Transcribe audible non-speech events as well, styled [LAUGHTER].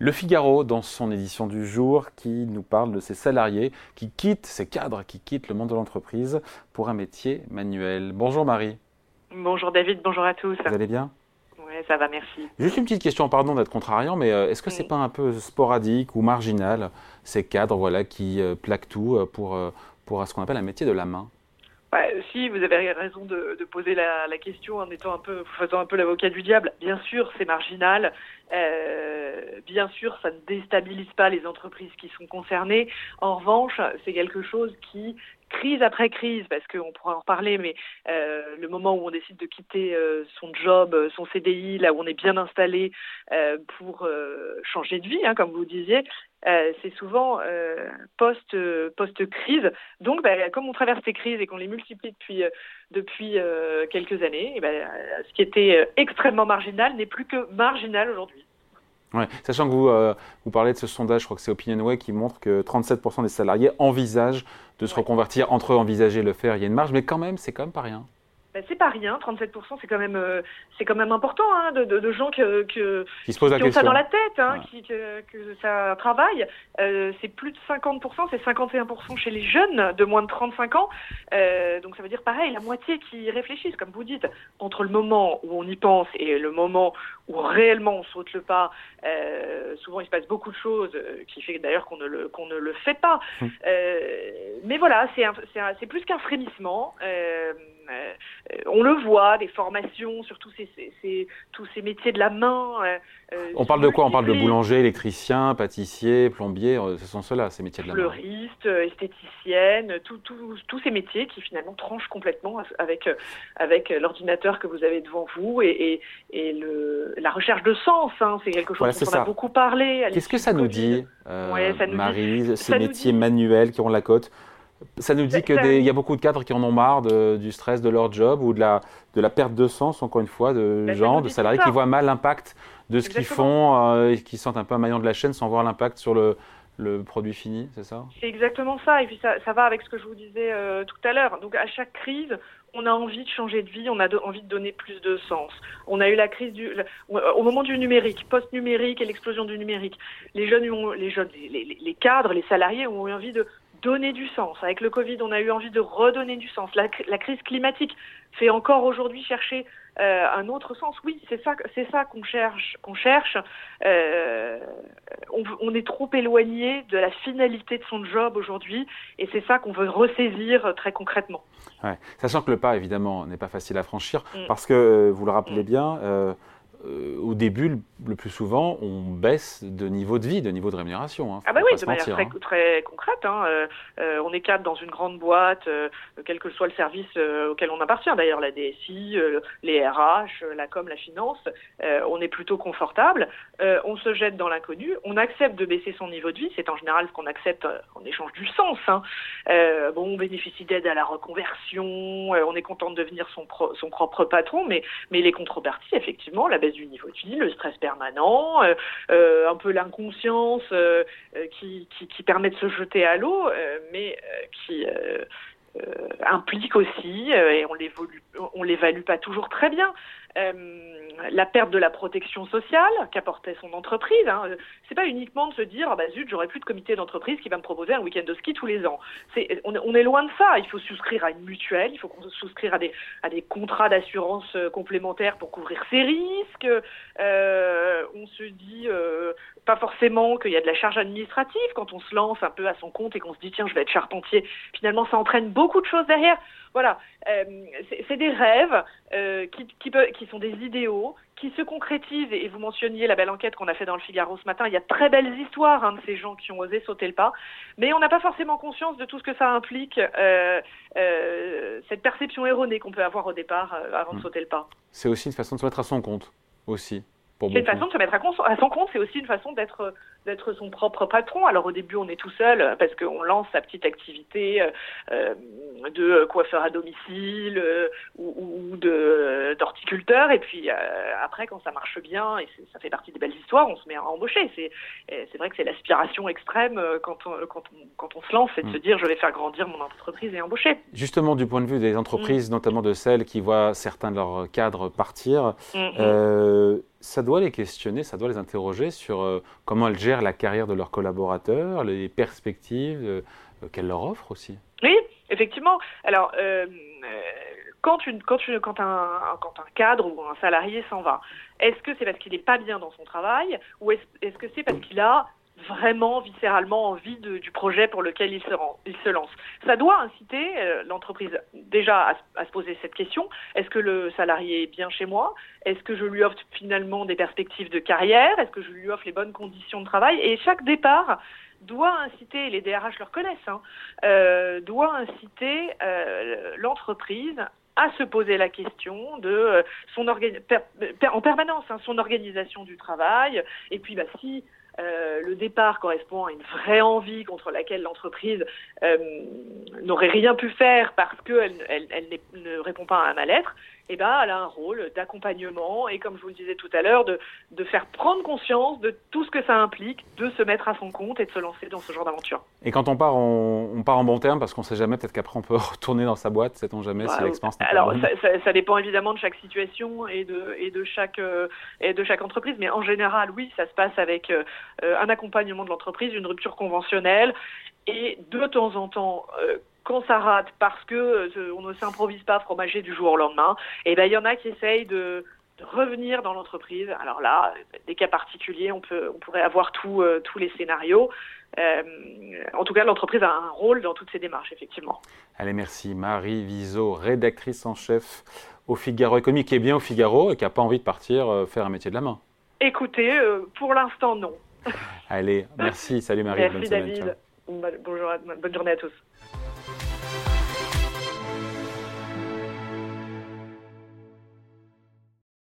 Le Figaro, dans son édition du jour, qui nous parle de ces salariés qui quittent, ces cadres qui quittent le monde de l'entreprise pour un métier manuel. Bonjour Marie. Bonjour David, bonjour à tous. Vous allez bien? Oui, ça va, merci. Juste une petite question, pardon d'être contrariant, mais euh, est-ce que c'est pas un peu sporadique ou marginal, ces cadres voilà, qui euh, plaquent tout euh, pour, pour ce qu'on appelle un métier de la main? Bah, si, vous avez raison de, de poser la, la, question en étant un peu, faisant un peu l'avocat du diable. Bien sûr, c'est marginal. Euh, bien sûr, ça ne déstabilise pas les entreprises qui sont concernées. En revanche, c'est quelque chose qui crise après crise, parce qu'on pourra en reparler, mais euh, le moment où on décide de quitter euh, son job, euh, son CDI, là où on est bien installé pour changer de vie, hein, comme vous disiez, c'est souvent post post crise. Donc, bah, comme on traverse ces crises et qu'on les multiplie depuis depuis quelques années, ben, ce qui était extrêmement marginal n'est plus que marginal aujourd'hui. Ouais. Sachant que vous, euh, vous parlez de ce sondage, je crois que c'est OpinionWay qui montre que 37% des salariés envisagent de se reconvertir. Entre eux, envisager le faire, il y a une marge, mais quand même, c'est quand même pas rien. Ben, c'est pas rien, 37%, c'est quand même, euh, c'est quand même important hein, de, de, de, gens que, que, qui, se posent la qui ont ça dans la tête, hein, ouais. qui, que, que, ça travaille. Euh, c'est plus de 50%, c'est 51% chez les jeunes de moins de 35 ans. Euh, donc ça veut dire pareil, la moitié qui réfléchissent, comme vous dites, entre le moment où on y pense et le moment où réellement on saute le pas. Euh, souvent il se passe beaucoup de choses euh, qui fait d'ailleurs qu'on ne le qu'on ne le fait pas. Hum. mais voilà, c'est c'est plus qu'un frémissement. Euh, on le voit, des formations sur tous ces, ces, ces, tous ces métiers de la main. Euh, on parle de quoi? On parle de boulanger, électricien, pâtissier, plombier, ce sont ceux-là, ces métiers de la main. Fleuriste, esthéticienne, tous ces métiers qui finalement tranchent complètement avec, avec l'ordinateur que vous avez devant vous et, et, et le, la recherche de sens. Hein, c'est quelque chose voilà, dont on a beaucoup parlé. Qu'est-ce que ça nous dit, euh, ouais, ça nous Marie, dit, ces métiers dit... manuels qui ont la cote? Ça nous dit qu'il y a beaucoup de cadres qui en ont marre de, du stress de leur job ou de la, de la perte de sens, encore une fois, de ben, gens, de salariés qui voient mal l'impact de ce qu'ils font euh, et qui sentent un peu un maillon de la chaîne sans voir l'impact sur le, le produit fini, c'est ça? C'est exactement ça. Et puis ça, ça, va avec ce que je vous disais euh, tout à l'heure. Donc à chaque crise, on a envie de changer de vie, on a envie de donner plus de sens. On a eu la crise du, au moment du numérique, post-numérique et l'explosion du numérique. Les jeunes, ont, les jeunes, les, cadres, les salariés ont eu envie de donner du sens. Avec le Covid, on a eu envie de redonner du sens. La, la crise climatique fait encore aujourd'hui chercher euh, un autre sens. Oui, c'est ça, c'est ça qu'on cherche. Qu'on cherche. Euh, on, on, est trop éloigné de la finalité de son job aujourd'hui, et c'est ça qu'on veut ressaisir très concrètement. Ouais. Sachant que le pas, évidemment, n'est pas facile à franchir, mm. parce que vous le rappelez mm. bien. Euh, au début, le, plus souvent, on baisse de niveau de vie, de niveau de rémunération. Hein, ah bah oui, de manière très, hein. très, concrète. Hein, euh, euh, on est cadre dans une grande boîte, euh, quel que soit le service euh, auquel on appartient, d'ailleurs la DSI, les RH, la com, la finance, on est plutôt confortable. on se jette dans l'inconnu, on accepte de baisser son niveau de vie, c'est en général ce qu'on accepte en échange du sens. Hein. bon, on bénéficie d'aide à la reconversion, on est content de devenir son, pro, son propre patron, mais, mais les contreparties, effectivement, la baisse du niveau de vie, le stress permanent, euh, euh, un peu l'inconscience euh, qui, qui, qui, permet de se jeter à l'eau, mais qui implique aussi, et on l'évalue pas toujours très bien, la perte de la protection sociale qu'apportait son entreprise. Hein. C'est pas uniquement de se dire, ah bah zut, j'aurai plus de comité d'entreprise qui va me proposer un week-end de ski tous les ans. On, est loin de ça. Il faut souscrire à une mutuelle, il faut souscrire à des, à des contrats d'assurance euh, complémentaires pour couvrir ses risques. Euh, on se dit euh, pas forcément qu'il y a de la charge administrative quand on se lance un peu à son compte et qu'on se dit tiens, je vais être charpentier. Finalement, ça entraîne beaucoup de choses derrière. Voilà, euh, c'est des rêves euh, qui, qui, peut, qui sont des idéaux qui se concrétisent. Et vous mentionniez la belle enquête qu'on a fait dans le Figaro ce matin. Il y a très belles histoires hein, de ces gens qui ont osé sauter le pas, mais on n'a pas forcément conscience de tout ce que ça implique, euh, cette perception erronée qu'on peut avoir au départ avant de sauter le pas. C'est aussi une façon de se mettre à son compte, aussi. C'est une façon de se mettre à, à son compte, c'est aussi une façon d'être d'être son propre patron. Alors au début, on est tout seul parce qu'on lance sa petite activité euh, de coiffeur à domicile ou, de d'horticulteur. Et puis après, quand ça marche bien et ça fait partie des belles histoires, on se met à embaucher. C'est c'est vrai que c'est l'aspiration extrême quand on, quand on, quand on se lance, c'est de mm. se dire je vais faire grandir mon entreprise et embaucher. Justement, du point de vue des entreprises, mm. notamment de celles qui voient certains de leurs cadres partir, mm, ça doit les questionner, ça doit les interroger sur euh, comment elles gèrent la carrière de leurs collaborateurs, les perspectives euh, qu'elles leur offrent aussi. Oui, effectivement. Alors, euh, quand, une, quand, quand, un, quand un cadre ou un salarié s'en va, est-ce que c'est parce qu'il n'est pas bien dans son travail ou est-ce que c'est parce qu'il a vraiment viscéralement envie du projet pour lequel il se, se lance. Ça doit inciter euh, l'entreprise déjà à, se poser cette question. Est-ce que le salarié est bien chez moi? Est-ce que je lui offre finalement des perspectives de carrière? Est-ce que je lui offre les bonnes conditions de travail? Et chaque départ doit inciter, les DRH le reconnaissent, hein, euh, doit inciter euh, l'entreprise à se poser la question de son en permanence hein, son organisation du travail et puis bah, si euh, le départ correspond à une vraie envie contre laquelle l'entreprise euh, n'aurait rien pu faire parce qu'elle elle, ne répond pas à un mal-être, eh ben, elle a un rôle d'accompagnement et, comme je vous le disais tout à l'heure, de, de, faire prendre conscience de tout ce que ça implique, de se mettre à son compte et de se lancer dans ce genre d'aventure. Et quand on part, on, part en bon terme parce qu'on ne sait jamais, peut-être qu'après on peut [LAUGHS] retourner dans sa boîte, sait-on jamais si l'expérience n'est pas Alors, ça, ça, dépend évidemment de chaque situation et de, et de, chaque, euh, et de chaque entreprise, mais en général, oui, ça se passe avec euh, un accompagnement de l'entreprise, une rupture conventionnelle et de temps en temps, euh, quand ça rate parce que euh, on ne s'improvise pas fromager du jour au lendemain, et eh ben il y en a qui essayent de, revenir dans l'entreprise. Alors là, des cas particuliers, on peut, on pourrait avoir tout, euh, tous les scénarios. en tout cas, l'entreprise a un rôle dans toutes ces démarches, effectivement. Allez, merci. Marie Viseau, rédactrice en chef au Figaro Économie, qui est bien au Figaro et qui n'a pas envie de partir faire un métier de la main. Écoutez, pour l'instant, non. Allez, merci. Salut Marie. Merci David. bonne journée à tous.